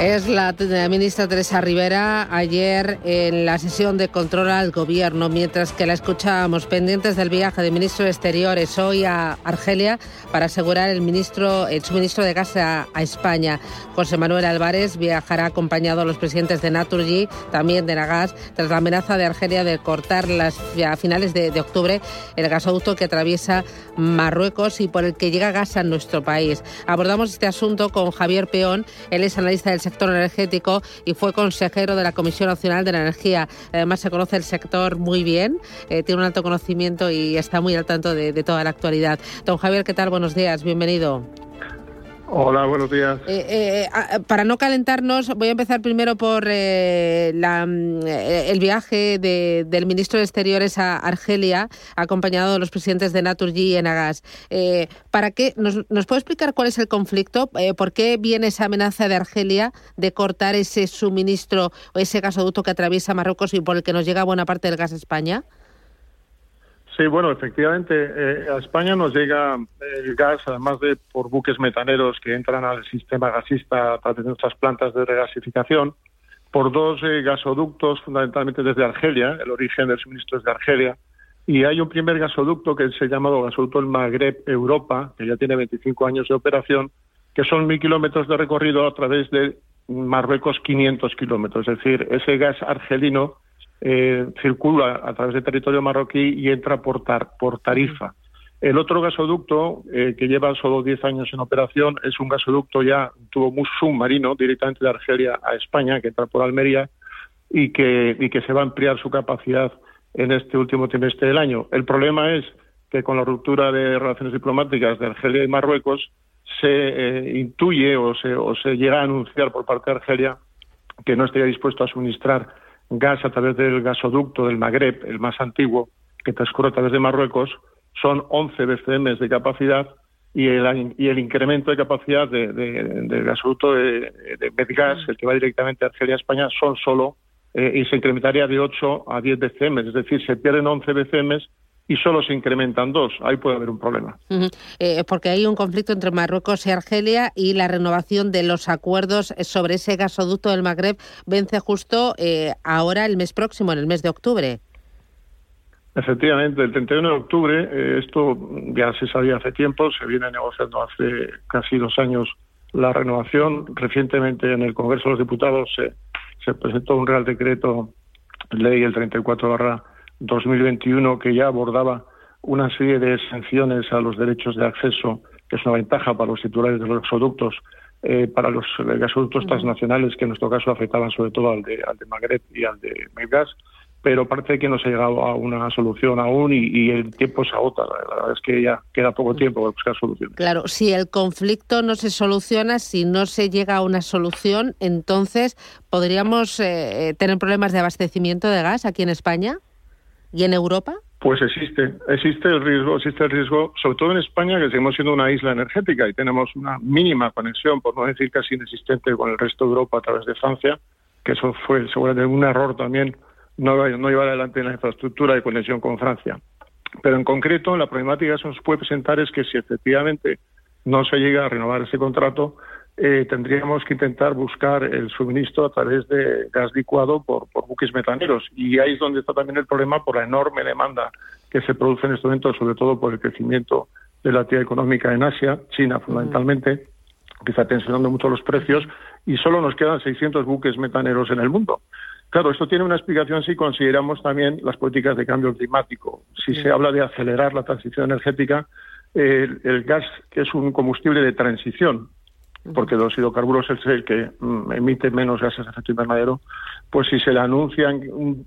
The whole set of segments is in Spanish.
Es la ministra Teresa Rivera ayer en la sesión de control al gobierno, mientras que la escuchábamos pendientes del viaje del ministro de Exteriores hoy a Argelia para asegurar el, ministro, el suministro de gas a, España. José Manuel Álvarez viajará acompañado a los presidentes de Naturgy, también de Nagas, tras la amenaza de Argelia de cortar las, a finales de, de octubre el gasoducto que atraviesa Marruecos y por el que llega gas a nuestro país. Abordamos este asunto con Javier Peón, él es analista del sector energético y fue consejero de la Comisión Nacional de la Energía. Además, se conoce el sector muy bien, eh, tiene un alto conocimiento y está muy al tanto de, de toda la actualidad. Don Javier, ¿qué tal? Buenos días, bienvenido. Hola, buenos días. Eh, eh, para no calentarnos, voy a empezar primero por eh, la, el viaje de, del ministro de Exteriores a Argelia, acompañado de los presidentes de Naturgy y Enagas. ¿Para qué? Nos, ¿Nos puede explicar cuál es el conflicto? ¿Por qué viene esa amenaza de Argelia de cortar ese suministro o ese gasoducto que atraviesa Marruecos y por el que nos llega buena parte del gas a España? Sí, bueno, efectivamente, eh, a España nos llega el gas, además de por buques metaneros que entran al sistema gasista a través de nuestras plantas de regasificación, por dos eh, gasoductos, fundamentalmente desde Argelia, el origen del suministro es de Argelia, y hay un primer gasoducto que se llama gasoducto el Magreb Europa, que ya tiene 25 años de operación, que son mil kilómetros de recorrido a través de Marruecos 500 kilómetros. Es decir, ese gas argelino eh, circula a través del territorio marroquí y entra por, por Tarifa. El otro gasoducto, eh, que lleva solo 10 años en operación, es un gasoducto ya, tuvo un submarino directamente de Argelia a España, que entra por Almería y que, y que se va a ampliar su capacidad en este último trimestre del año. El problema es que con la ruptura de relaciones diplomáticas de Argelia y Marruecos se eh, intuye o se, o se llega a anunciar por parte de Argelia que no estaría dispuesto a suministrar gas a través del gasoducto del Magreb, el más antiguo, que transcurre a través de Marruecos, son 11 BCM de capacidad y el, incremento de capacidad de, del gasoducto de, de Medgas, el que va directamente a Argelia, España, son solo, eh, y se incrementaría de 8 a 10 BCM, es decir, se pierden 11 BCM y solo se incrementan dos, ahí puede haber un problema. Eh, porque hay un conflicto entre Marruecos y Argelia y la renovación de los acuerdos sobre ese gasoducto del Magreb vence justo eh, ahora el mes próximo, en el mes de octubre. Efectivamente, el 31 de octubre, eh, esto ya se sabía hace tiempo, se viene negociando hace casi dos años la renovación. Recientemente en el Congreso de los Diputados se, se presentó un Real Decreto Ley el 34 barra 2021 que ya abordaba una serie de sanciones a los derechos de acceso, que es una ventaja para los titulares de los gasoductos, eh, para los gasoductos transnacionales, que en nuestro caso afectaban sobre todo al de, al de Magreb y al de Medgas, pero parece que no se ha llegado a una solución aún y, el tiempo se agota. La verdad es que ya queda poco tiempo para buscar soluciones. Claro, si el conflicto no se soluciona, si no se llega a una solución, entonces podríamos eh, tener problemas de abastecimiento de gas aquí en España. ¿Y en Europa? Pues existe, existe el riesgo, existe el riesgo, sobre todo en España, que seguimos siendo una isla energética y tenemos una mínima conexión, por no decir casi inexistente, con el resto de Europa a través de Francia, que eso fue seguramente un error también no, llevar adelante la infraestructura de conexión con Francia. Pero en concreto, la problemática que se nos puede presentar es que si efectivamente no se llega a renovar ese contrato, eh, tendríamos que intentar buscar el suministro a través de gas licuado por, metaneros. Y ahí es donde está también el problema por la enorme demanda que se produce en este momento, sobre todo por el crecimiento de la actividad económica en Asia, China fundamentalmente, que está tensionando mucho los precios, y solo nos quedan 600 buques metaneros en el mundo. Claro, esto tiene una explicación si consideramos también las políticas de cambio climático. Si se habla de acelerar la transición energética, el gas, que es un combustible de transición, porque los hidrocarburos es el que mm, emite menos gases de efecto invernadero, pues si se le anuncia un,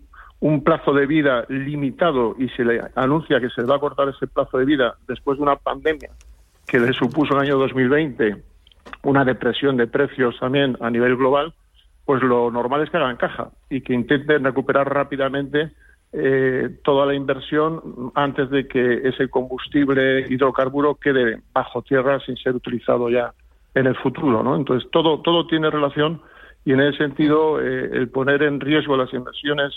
plazo de vida limitado y se le anuncia que se va a cortar ese plazo de vida después de una pandemia que le supuso el año 2020 una depresión de precios también a nivel global, pues lo normal es que hagan caja y que intenten recuperar rápidamente eh, toda la inversión antes de que ese combustible hidrocarburo quede bajo tierra sin ser utilizado ya en el futuro, ¿no? Entonces todo todo tiene relación y en ese sentido eh, el poner en riesgo las inversiones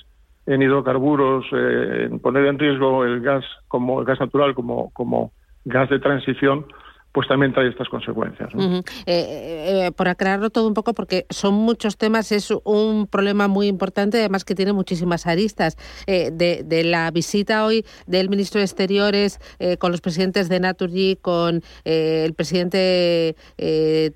en hidrocarburos, eh, poner en riesgo el gas como el gas natural como como gas de transición, pues también trae estas consecuencias. Eh, eh, eh, por aclararlo todo un poco, porque son muchos temas, es un problema muy importante, además que tiene muchísimas aristas. de, la visita hoy del ministro de Exteriores con los presidentes de Naturgy, con el presidente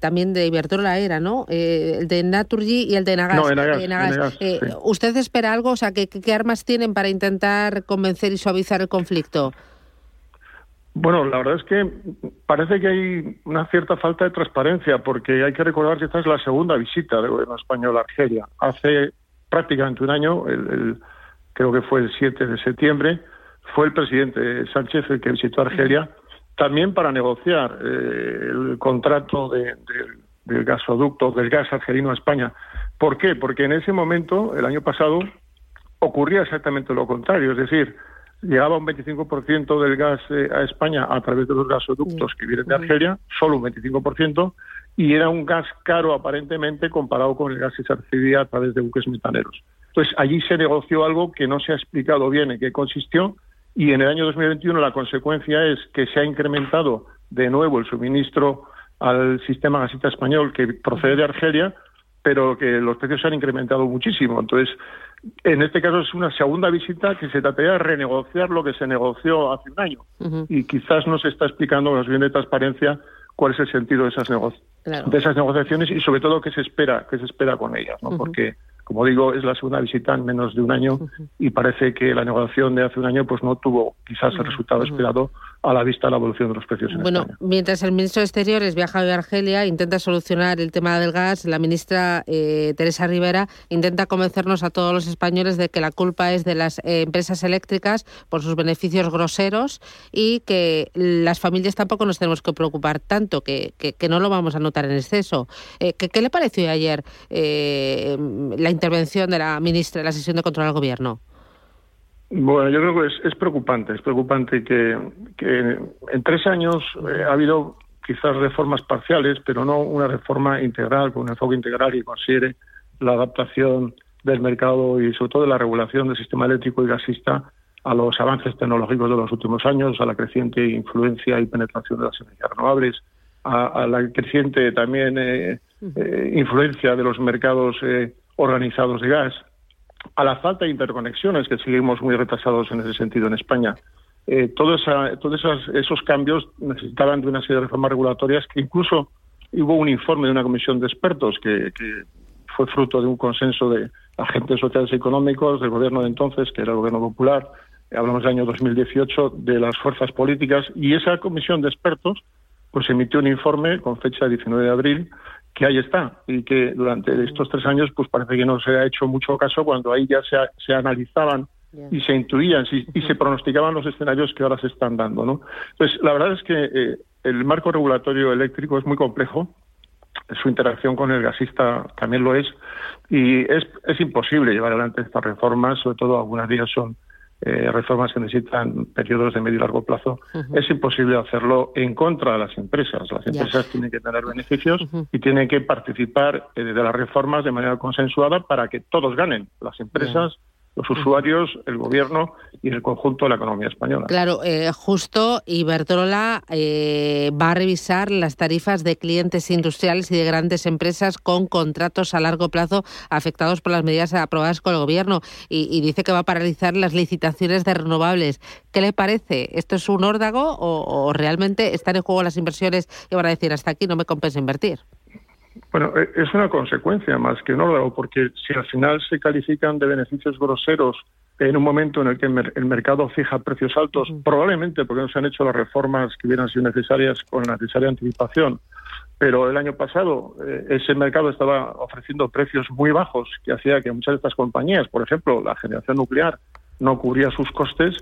también de Iberdrola era, ¿no? el de Naturgy y el de Nagas. ¿Usted espera algo? O sea, ¿qué, ¿qué armas tienen para intentar convencer y suavizar el conflicto? Bueno, la verdad es que parece que hay una cierta falta de transparencia, porque hay que recordar que esta es la segunda visita del gobierno español a Argelia. Hace prácticamente un año, el, creo que fue el 7 de septiembre, fue el presidente Sánchez el que visitó Argelia, también para negociar eh, el contrato de, del gasoducto, del gas argelino a España. ¿Por qué? Porque en ese momento, el año pasado, ocurría exactamente lo contrario, es decir, llegaba un 25% del gas eh, a España a través de los gasoductos que vienen de Argelia, solo un 25%, y era un gas caro aparentemente comparado con el gas que se recibía a través de buques metaneros. Entonces allí se negoció algo que no se ha explicado bien en qué consistió y en el año 2021 la consecuencia es que se ha incrementado de nuevo el suministro al sistema gasista español que procede de Argelia, pero que los precios se han incrementado muchísimo. Entonces, en este caso es una segunda visita que se trataría de renegociar lo que se negoció hace un año. Y quizás no se está explicando más bien de transparencia cuál es el sentido de esas, de esas negociaciones y sobre todo qué se espera, qué se espera con ellas, ¿no? Porque como digo, es la segunda visita en menos de un año y parece que la negociación de hace un año pues no tuvo quizás el resultado esperado a la vista de la evolución de los precios en bueno, mientras el ministro de Exteriores viaja a Argelia, intenta solucionar el tema del gas, la ministra eh, Teresa Rivera intenta convencernos a todos los españoles de que la culpa es de las eh, empresas eléctricas por sus beneficios groseros y que las familias tampoco nos tenemos que preocupar tanto, que, que, no lo vamos a notar en exceso. Eh, ¿qué, le pareció ayer la intervención de la ministra en la sesión de control al gobierno? Bueno, yo creo que es, preocupante, es preocupante que, en tres años eh, ha habido quizás reformas parciales, pero no una reforma integral, con un enfoque integral que considere la adaptación del mercado y sobre todo de la regulación del sistema eléctrico y gasista a los avances tecnológicos de los últimos años, a la creciente influencia y penetración de las energías renovables, a, la creciente también eh, eh, influencia de los mercados organizados de gas, a la falta de interconexiones, que seguimos muy retrasados en ese sentido en España. Eh, todos esos, esos cambios necesitaban de una serie de reformas regulatorias que incluso hubo un informe de una comisión de expertos que, fue fruto de un consenso de agentes sociales y económicos del gobierno de entonces, que era el gobierno popular, hablamos del año 2018, de las fuerzas políticas, y esa comisión de expertos pues emitió un informe con fecha 19 de abril que ahí está y que durante estos tres años pues parece que no se ha hecho mucho caso cuando ahí ya se, se analizaban y se intuían y se pronosticaban los escenarios que ahora se están dando. ¿no? Entonces, la verdad es que eh, el marco regulatorio eléctrico es muy complejo, su interacción con el gasista también lo es, y es, es imposible llevar adelante estas reformas, sobre todo algunas de ellas son eh, reformas que necesitan periodos de medio y largo plazo, es imposible hacerlo en contra de las empresas. Las empresas tienen que tener beneficios y tienen que participar eh, de las reformas de manera consensuada para que todos ganen, las empresas, los usuarios, el gobierno y el conjunto de la economía española. Claro, eh, justo Iberdrola eh, va a revisar las tarifas de clientes industriales y de grandes empresas con contratos a largo plazo afectados por las medidas aprobadas con el gobierno y, dice que va a paralizar las licitaciones de renovables. ¿Qué le parece? ¿Esto es un órdago o, o realmente están en juego las inversiones y van a decir hasta aquí no me compensa invertir? Bueno, e, es una consecuencia más que un órdago, porque si al final se califican de beneficios groseros en un momento en el que el mercado fija precios altos, probablemente porque no se han hecho las reformas que hubieran sido necesarias con la necesaria anticipación, pero el año pasado eh, ese mercado estaba ofreciendo precios muy bajos que hacía que muchas de estas compañías, por ejemplo, la generación nuclear, no cubría sus costes,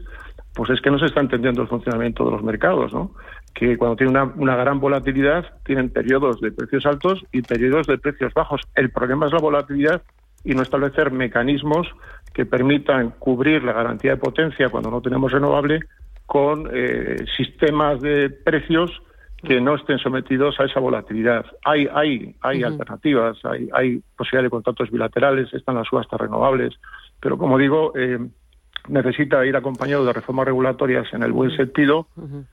pues es que no se está entendiendo el funcionamiento de los mercados, ¿no? Que cuando tienen una, una, gran volatilidad tienen periodos de precios altos y periodos de precios bajos. El problema es la volatilidad y no establecer mecanismos que permitan cubrir la garantía de potencia cuando no tenemos renovable con eh, sistemas de precios que no estén sometidos a esa volatilidad. Hay, hay, hay alternativas, hay, hay posibilidad de contratos bilaterales, están las subastas renovables, pero como digo, eh, necesita ir acompañado de reformas regulatorias en el buen sentido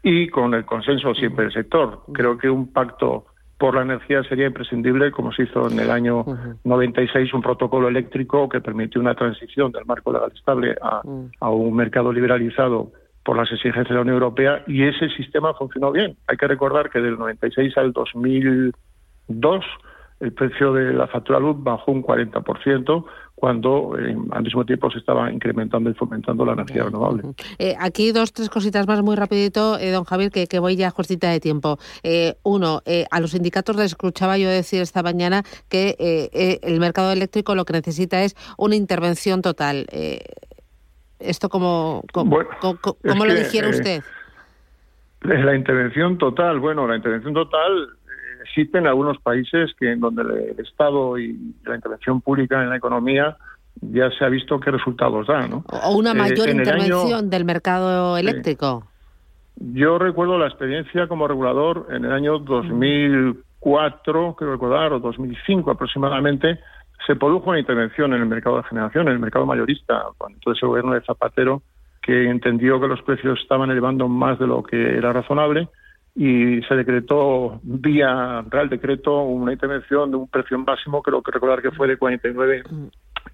y con el consenso siempre del sector. Creo que un pacto por la energía sería imprescindible, como se hizo en el año 96 un protocolo eléctrico que permitió una transición del marco legal estable a, a un mercado liberalizado por las exigencias de la Unión Europea y ese sistema funcionó bien. Hay que recordar que del 96 al 2002 el precio de la factura luz bajó un 40%, cuando eh, al mismo tiempo se estaba incrementando y fomentando la energía renovable. Eh, aquí dos, tres cositas más muy rapidito, eh, don Javier, que, que, voy ya justita de tiempo. uno, a los sindicatos les escuchaba yo decir esta mañana que el mercado eléctrico lo que necesita es una intervención total. ¿Esto cómo, cómo, cómo, lo dijera usted? La intervención total, bueno, la intervención total existen algunos países que en donde el Estado y la intervención pública en la economía ya se ha visto qué resultados da, ¿no? O una eh, mayor intervención del mercado eléctrico. Yo recuerdo la experiencia como regulador en el año 2004, creo recordar, o 2005 aproximadamente, se produjo una intervención en el mercado de generación, en el mercado mayorista, cuando entonces el gobierno de Zapatero, que entendió que los precios estaban elevando más de lo que era razonable y se decretó vía Real Decreto una intervención de un precio máximo, creo que recordar que fue de 49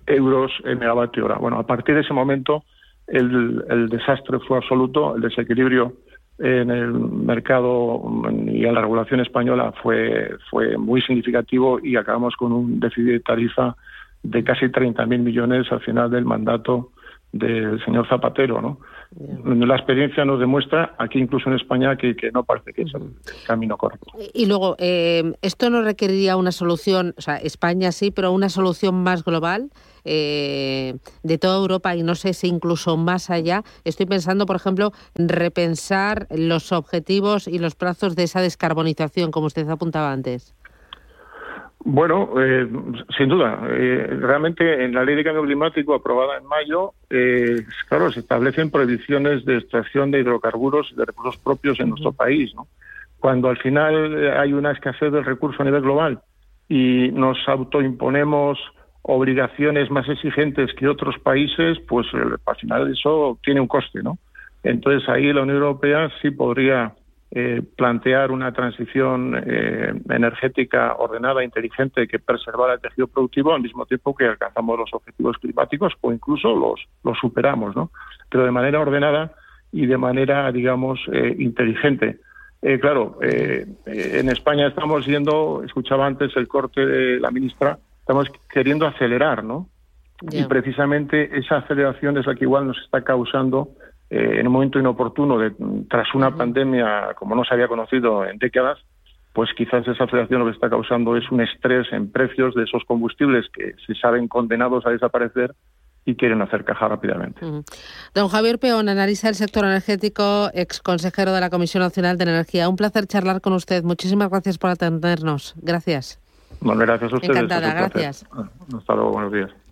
euros en megavatio hora. Bueno, a partir de ese momento el, el desastre fue absoluto, el desequilibrio en el mercado y en la regulación española fue, fue muy significativo y acabamos con un déficit de tarifa de casi 30.000 millones al final del mandato del señor Zapatero, ¿no? La experiencia nos demuestra, aquí incluso en España, que, no parece que es el camino correcto. Y luego, eh, ¿esto no requeriría una solución, o sea, España sí, pero una solución más global eh, de toda Europa y no sé si incluso más allá? Estoy pensando, por ejemplo, repensar los objetivos y los plazos de esa descarbonización, como usted apuntaba antes. Bueno, eh, sin duda. Eh, realmente en la ley de cambio climático aprobada en mayo, eh, claro, se establecen prohibiciones de extracción de hidrocarburos y de recursos propios en nuestro país. ¿no? Cuando al final hay una escasez del recurso a nivel global y nos autoimponemos obligaciones más exigentes que otros países, pues al final eso tiene un coste, ¿no? Entonces ahí la Unión Europea sí podría eh, plantear una transición eh, energética ordenada, inteligente, que preservara el tejido productivo al mismo tiempo que alcanzamos los objetivos climáticos o incluso los, los superamos, ¿no? Pero de manera ordenada y de manera, digamos, eh, inteligente. claro, en España estamos yendo, escuchaba antes el corte de la ministra, estamos queriendo acelerar, ¿no? Y precisamente esa aceleración es la que igual nos está causando eh, en un momento inoportuno, de, tras una pandemia como no se había conocido en décadas, pues quizás esa aceleración lo que está causando es un estrés en precios de esos combustibles que se saben condenados a desaparecer y quieren hacer caja rápidamente. Don Javier Peón, analiza el sector energético, ex consejero de la Comisión Nacional de Energía. Un placer charlar con usted. Muchísimas gracias por atendernos. Gracias. Bueno, gracias a ustedes. Encantada, gracias. Hasta luego, buenos días.